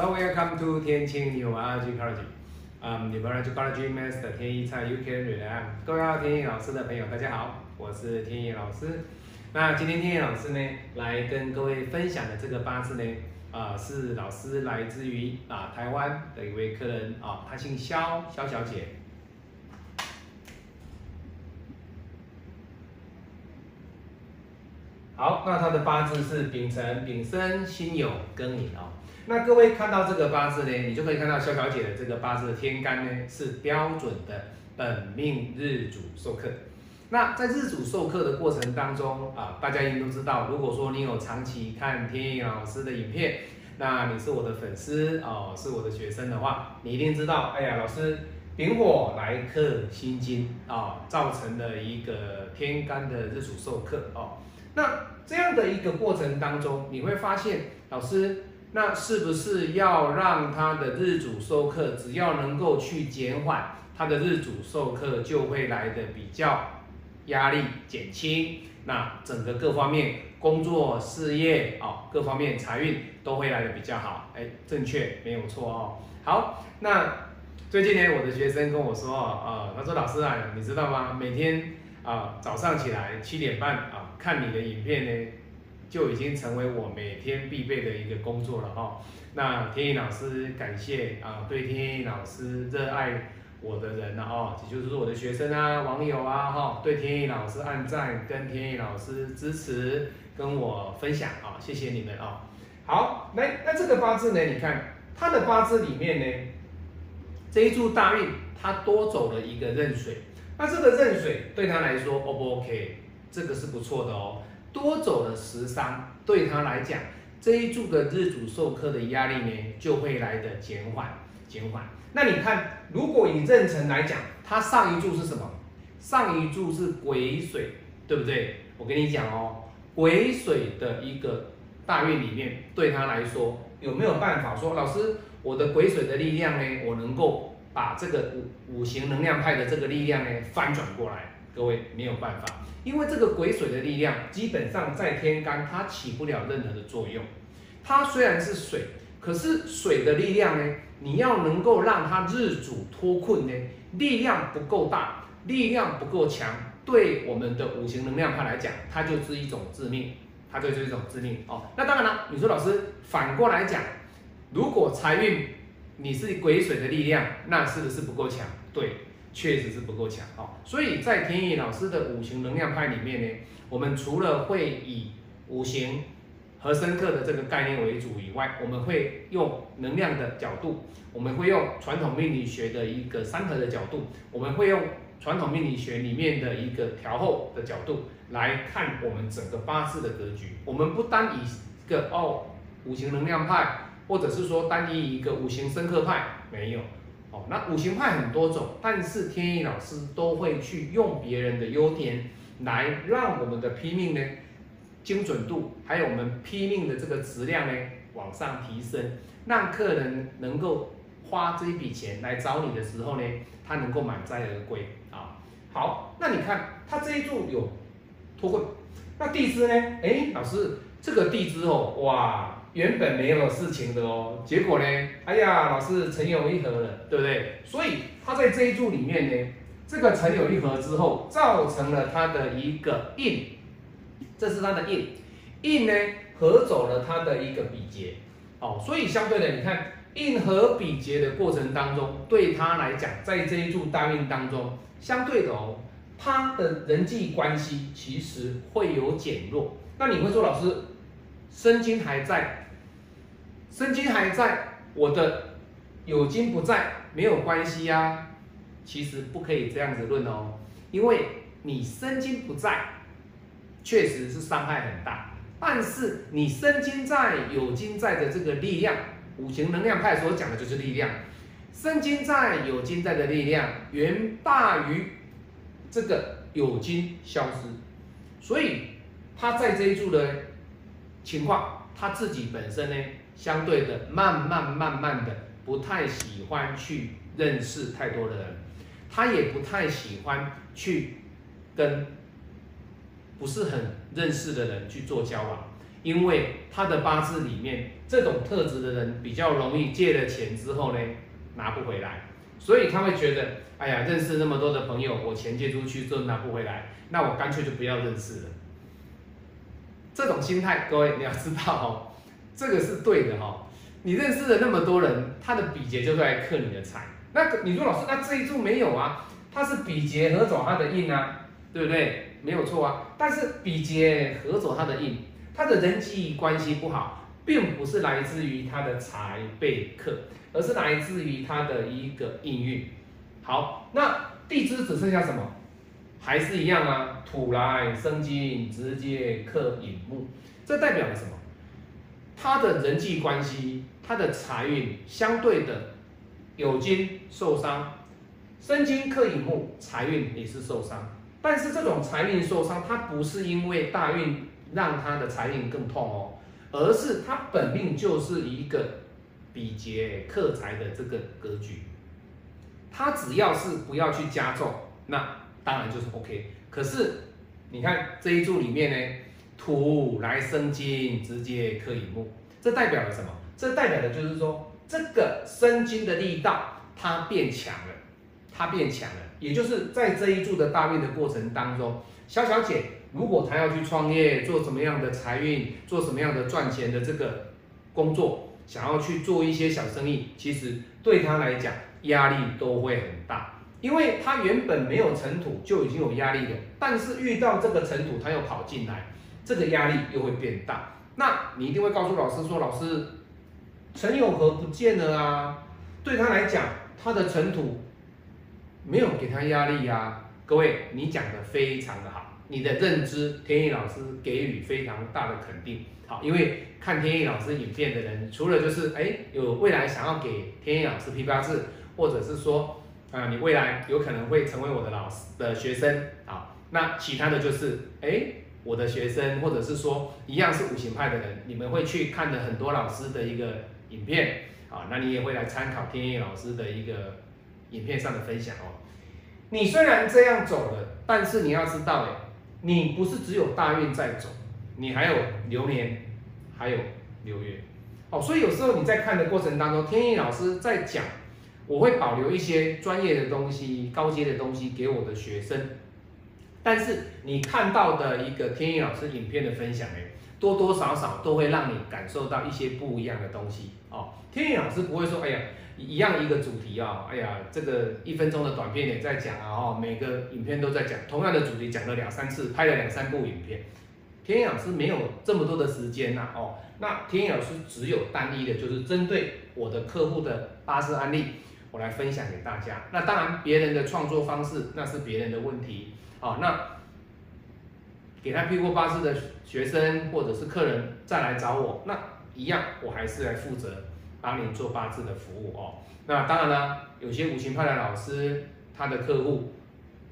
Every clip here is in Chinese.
Hello, welcome to 天青 Neurology College. Um, Neurology Master 天一菜 UK 瑞安，各位要天一老师的朋友，大家好，我是天一老师。那今天天一老师呢，来跟各位分享的这个八字呢，啊、是老师来自于啊台湾的一位客人啊，她姓肖，肖小姐。好，那她的八字是丙辰、丙申、辛酉、庚寅哦。那各位看到这个八字呢，你就可以看到肖小姐的这个八字的天干呢是标准的本命日主授课。那在日主授课的过程当中啊，大家应该都知道，如果说你有长期看天意老师的影片，那你是我的粉丝哦，是我的学生的话，你一定知道，哎呀，老师丙火来克辛金啊，造成了一个天干的日主授课哦。那这样的一个过程当中，你会发现，老师，那是不是要让他的日主授课，只要能够去减缓他的日主授课，就会来的比较压力减轻，那整个各方面工作、事业哦，各方面财运都会来的比较好。哎，正确，没有错哦。好，那最近呢，我的学生跟我说，呃，他说老师啊，你知道吗？每天啊、早上起来七点半啊、看你的影片呢，就已经成为我每天必备的一个工作了哈、那天意老师感谢啊、对天意老师热爱我的人呢哦，也就是我的学生啊、网友啊哈、对天意老师按赞，跟天意老师支持，跟我分享啊、谢谢你们啊、好，那那这个八字呢，你看他的八字里面呢，这一柱大运他多走了一个壬水，那这个壬水对他来说 O 不 OK？这个是不错的哦，多走了十三，对他来讲，这一柱的日主受克的压力呢，就会来的减缓减缓。那你看，如果以壬辰来讲，它上一柱是什么？上一柱是癸水，对不对？我跟你讲哦，癸水的一个大运里面，对他来说有没有办法说，老师，我的癸水的力量呢，我能够把这个五五行能量派的这个力量呢翻转过来？各位没有办法，因为这个癸水的力量基本上在天干它起不了任何的作用。它虽然是水，可是水的力量呢，你要能够让它日主脱困呢，力量不够大，力量不够强，对我们的五行能量派来讲，它就是一种致命，它就是一种致命哦。那当然了，你说老师反过来讲，如果财运你是癸水的力量，那是不是不够强？对，确实是不够强哦。所以在田野老师的五行能量派里面呢，我们除了会以五行和深刻的这个概念为主以外，我们会用能量的角度，我们会用传统命理学的一个三合的角度，我们会用传统命理学里面的一个调后的角度来看我们整个八字的格局。我们不单以一个哦五行能量派，或者是说单一一个五行深刻派，没有。哦，那五行派很多种，但是天意老师都会去用别人的优点来让我们的批命呢精准度，还有我们批命的这个质量呢往上提升，让客人能够花这一笔钱来找你的时候呢，他能够满载而归啊。好，那你看他这一柱有脱困，那地支呢？哎，老师这个地支哦，哇，原本没有事情的哦，结果呢，哎呀，老师辰酉一合了，对不对？所以他在这一柱里面呢，这个辰酉一合之后，造成了他的一个印。这是他的印，印呢合走了他的一个比劫，哦，所以相对的，你看印合比劫的过程当中，对他来讲，在这一柱大运当中，相对的哦，他的人际关系其实会有减弱。那你会说，老师，身金还在，身金还在，我的酉金不在，没有关系呀、其实不可以这样子论哦，因为你身金不在。确实是伤害很大，但是你身金在有金在的这个力量，五行能量派所讲的就是力量，身金在有金在的力量远大于这个有金消失，所以他在这一柱的情况，他自己本身呢，相对的慢慢慢慢的不太喜欢去认识太多的人，他也不太喜欢去跟。不是很认识的人去做交往，因为他的八字里面这种特质的人比较容易借了钱之后呢拿不回来，所以他会觉得，哎呀，认识那么多的朋友，我钱借出去之后拿不回来，那我干脆就不要认识了。这种心态，各位你要知道哦，这个是对的哦。你认识了那么多人，他的比劫就会来克你的财。那你说老师，那这一柱没有啊？他是比劫合走他的印啊，对不对？没有错啊。但是比劫合走他的印。他的人际关系不好，并不是来自于他的财被克，而是来自于他的一个应运。好，那地支只剩下什么？还是一样啊，土来生金，直接克引木。这代表了什么？他的人际关系，他的财运相对的有金受伤，生金克引木，财运也是受伤。但是这种财运受伤，它不是因为大运。让他的财运更痛哦，而是他本命就是一个比劫克财的这个格局，他只要是不要去加重，那当然就是 OK。可是你看这一柱里面呢，土来生金，直接克乙木，这代表了什么？这代表的就是说，这个生金的力道它变强了，它变强了，也就是在这一柱的大运的过程当中，小小姐。如果她要去创业，做什么样的财运，做什么样的赚钱的这个工作，想要去做一些小生意，其实对她来讲压力都会很大，因为他原本没有尘土就已经有压力了，但是遇到这个尘土他又跑进来，这个压力又会变大。那你一定会告诉老师说，老师，陈永和不见了啊，对他来讲，他的尘土没有给他压力呀。各位，你讲的非常的好。你的认知，天意老师给予非常大的肯定。好，因为看天意老师影片的人，除了就是哎有未来想要给天意老师批八字，或者是说啊你未来有可能会成为我的老师的学生，好，那其他的就是哎我的学生，或者是说一样是五行派的人，你们会去看的很多老师的一个影片，好，那你也会来参考天意老师的一个影片上的分享哦。你虽然这样走了，但是你要知道哎。你不是只有大运在走，你还有流年，还有流月，哦，所以有时候你在看的过程当中，天意老师在讲，我会保留一些专业的东西、高阶的东西给我的学生，但是你看到的一个天意老师影片的分享，哎，多多少少都会让你感受到一些不一样的东西，哦，天意老师不会说，哎呀。一样一个主题啊，哎呀，这个一分钟的短片也在讲啊，哦，每个影片都在讲同样的主题，讲了两三次，拍了两三部影片。天意老师没有这么多的时间呐，哦，那天意老师只有单一的，就是针对我的客户的八字案例，来分享给大家。那当然，别人的创作方式那是别人的问题，好，那给他批过八字的学生或者是客人再来找我，那一样我还是来负责。帮你做八字的服务哦，那当然了，有些五行派的老师，他的客户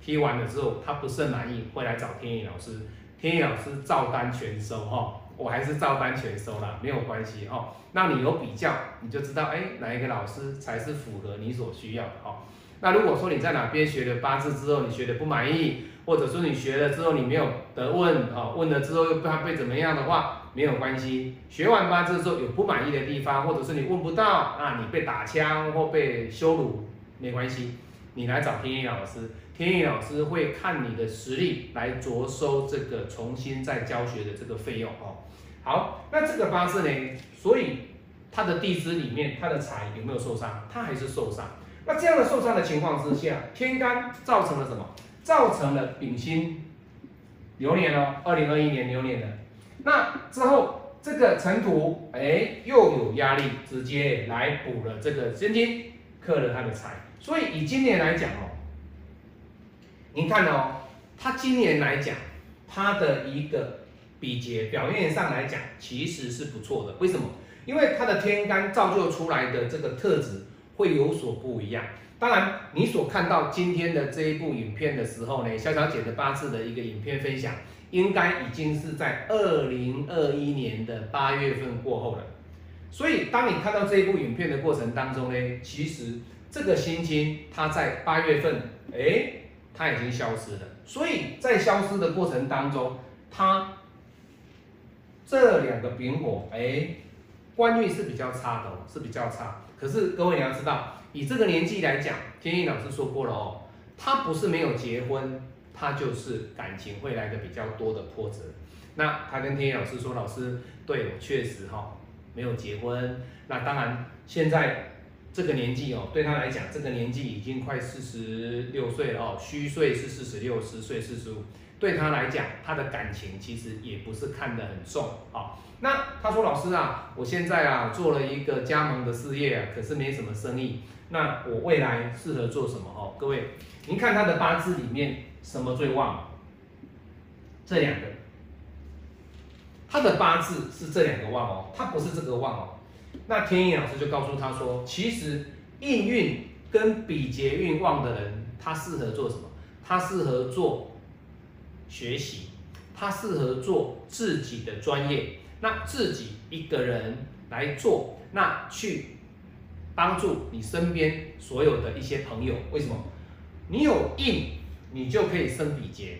批完了之后，他不甚满意，会来找天意老师，天意老师照单全收哈，我还是照单全收啦，没有关系哦。那你有比较，你就知道哎，哪一个老师才是符合你所需要的哈。那如果说你在哪边学了八字之后，你学的不满意，或者说你学了之后你没有得问哦，问了之后又怕被怎么样的话。没有关系，学完八字之后有不满意的地方，或者是你问不到啊，你被打枪或被羞辱，没关系，你来找天意老师，天意老师会看你的实力来着收这个重新再教学的这个费用哦。好，那这个八字呢，所以他的地支里面他的财有没有受伤？他还是受伤。那这样的受伤的情况之下，天干造成了什么？造成了丙辛流年哦，二零二一年流年的。那之后，这个尘土哎又有压力，直接来补了这个真金，克了他的财。所以以今年来讲哦，您看哦，他今年来讲，他的一个比劫表面上来讲其实是不错的。为什么？因为他的天干造就出来的这个特质会有所不一样。当然，你所看到今天的这一部影片的时候呢，肖小姐的八字的一个影片分享。应该已经是在二零二一年的八月份过后了，所以当你看到这一部影片的过程当中呢，其实这个心情它在八月份，哎，它已经消失了。所以在消失的过程当中，它这两个丙火，哎，官运是比较差的哦，是比较差。可是各位你要知道，以这个年纪来讲，天意老师说过了哦，他不是没有结婚，他就是感情会来的比较多的波折。那他跟天意老师说，老师，对我确实哈没有结婚。那当然现在这个年纪哦，对他来讲，这个年纪已经快四十六岁了哦，虚岁是四十六，实岁四十五。对他来讲，他的感情其实也不是看得很重啊。那他说：“老师啊，我现在啊做了一个加盟的事业，可是没什么生意。那我未来适合做什么？哦，各位，您看他的八字里面什么最旺？这两个，他的八字是这两个旺哦，他不是这个旺哦。那天意老师就告诉他说，其实应运跟比劫运旺的人，他适合做什么？他适合做。”学习，他适合做自己的专业，那自己一个人来做，那去帮助你身边所有的一些朋友。为什么？你有印，你就可以生比劫。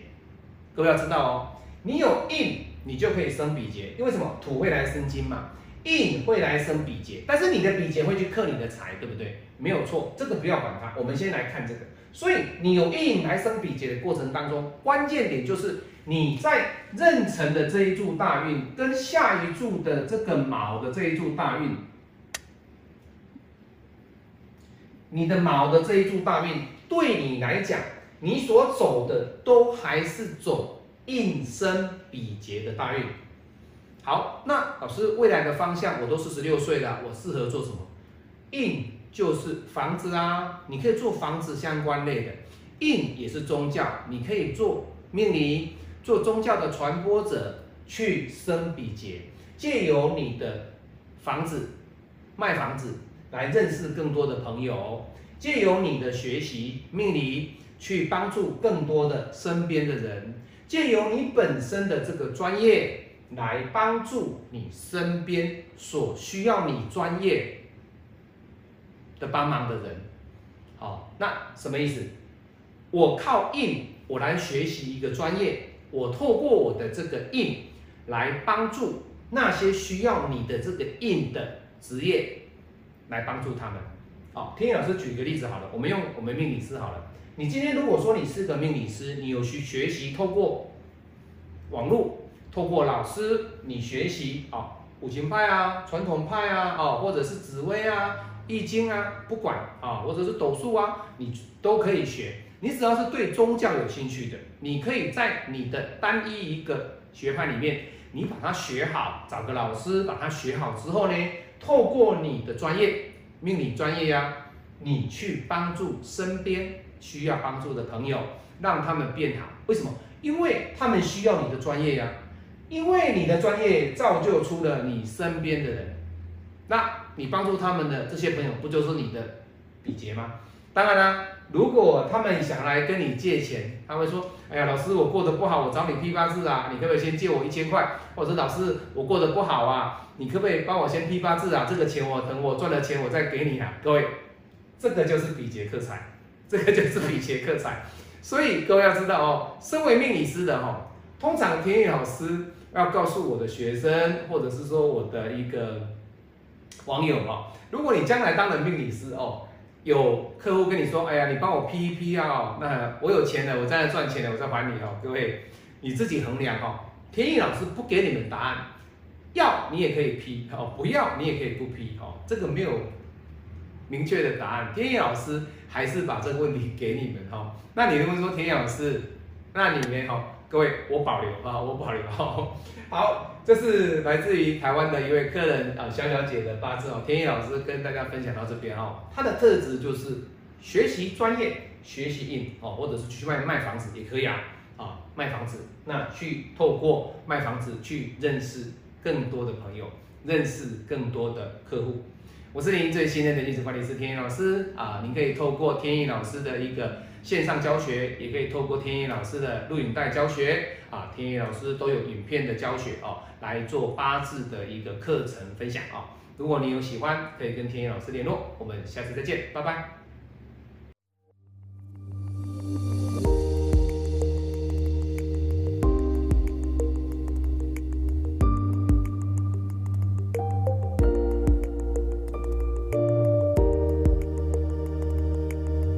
各位要知道哦，你有印，你就可以生比劫。因为什么？土会来生金嘛，印会来生比劫，但是你的比劫会去克你的财，对不对？没有错，这个不要管它。我们先来看这个。所以你有印来生比劫的过程当中，关键点就是你在壬辰的这一柱大运跟下一柱的这个卯的这一柱大运，你的卯的这一柱大运对你来讲，你所走的都还是走印生比劫的大运。好，那老师未来的方向，我都四十六岁了，我适合做什么？印。就是房子啊，你可以做房子相关类的，印也是宗教，你可以做命理，做宗教的传播者，去生比劫，借由你的房子卖房子来认识更多的朋友，借由你的学习命理去帮助更多的身边的人，借由你本身的这个专业来帮助你身边所需要你专业。的帮忙的人，好，那什么意思？我靠印，我来学习一个专业，我透过我的这个印来帮助那些需要你的这个印的职业，来帮助他们。好，天意老师举个例子好了，我们用我们命理师好了。你今天如果说你是个命理师，你有去学习透过网络，透过老师，你学习啊，五行派啊，传统派啊，哦，或者是紫薇啊。易经啊，不管啊，或者是斗数啊，你都可以学。你只要是对宗教有兴趣的，你可以在你的单一一个学派里面，你把它学好，找个老师把它学好之后呢，透过你的专业，命理专业呀，你去帮助身边需要帮助的朋友，让他们变好。为什么？因为他们需要你的专业呀，因为你的专业造就出了你身边的人。那你帮助他们的这些朋友，不就是你的比劫吗？当然啦，如果他们想来跟你借钱，他会说：“哎呀，老师，我过得不好，我找你批八字啊，你可不可以先借我一千块？”或者老师，我过得不好啊，你可不可以帮我先批八字啊？这个钱我等我赚了钱我再给你啊。各位，这个就是比劫克财，这个就是比劫克财。所以各位要知道哦，身为命理师的哈，通常天意老师要告诉我的学生，或者是说我的一个。网友哦，如果你将来当了命理师哦，有客户跟你说，哎呀，你帮我批一批啊，那我有钱了，我再来赚钱了，我再还你哦。各位，你自己衡量哦。天意老师不给你们答案，要你也可以批哦，不要你也可以不批哦，这个没有明确的答案。天意老师还是把这个问题给你们哈。那你如果说天意老师，那你们哈？各位，我保留啊，我保留。好，这是来自于台湾的一位客人啊，小小姐的八字哦。天意老师跟大家分享到这边哦，他的特质就是学习专业，学习硬哦，或者是去卖卖房子也可以啊，啊，卖房子，那去透过卖房子去认识更多的朋友，认识更多的客户。我是您最信任的历史管理师天意老师啊，您可以透过天意老师的一个。线上教学也可以透过天意老师的录影带教学啊，天意老师都有影片的教学哦，来做八字的一个课程分享啊。如果你有喜欢，可以跟天意老师联络。我们下次再见，拜拜。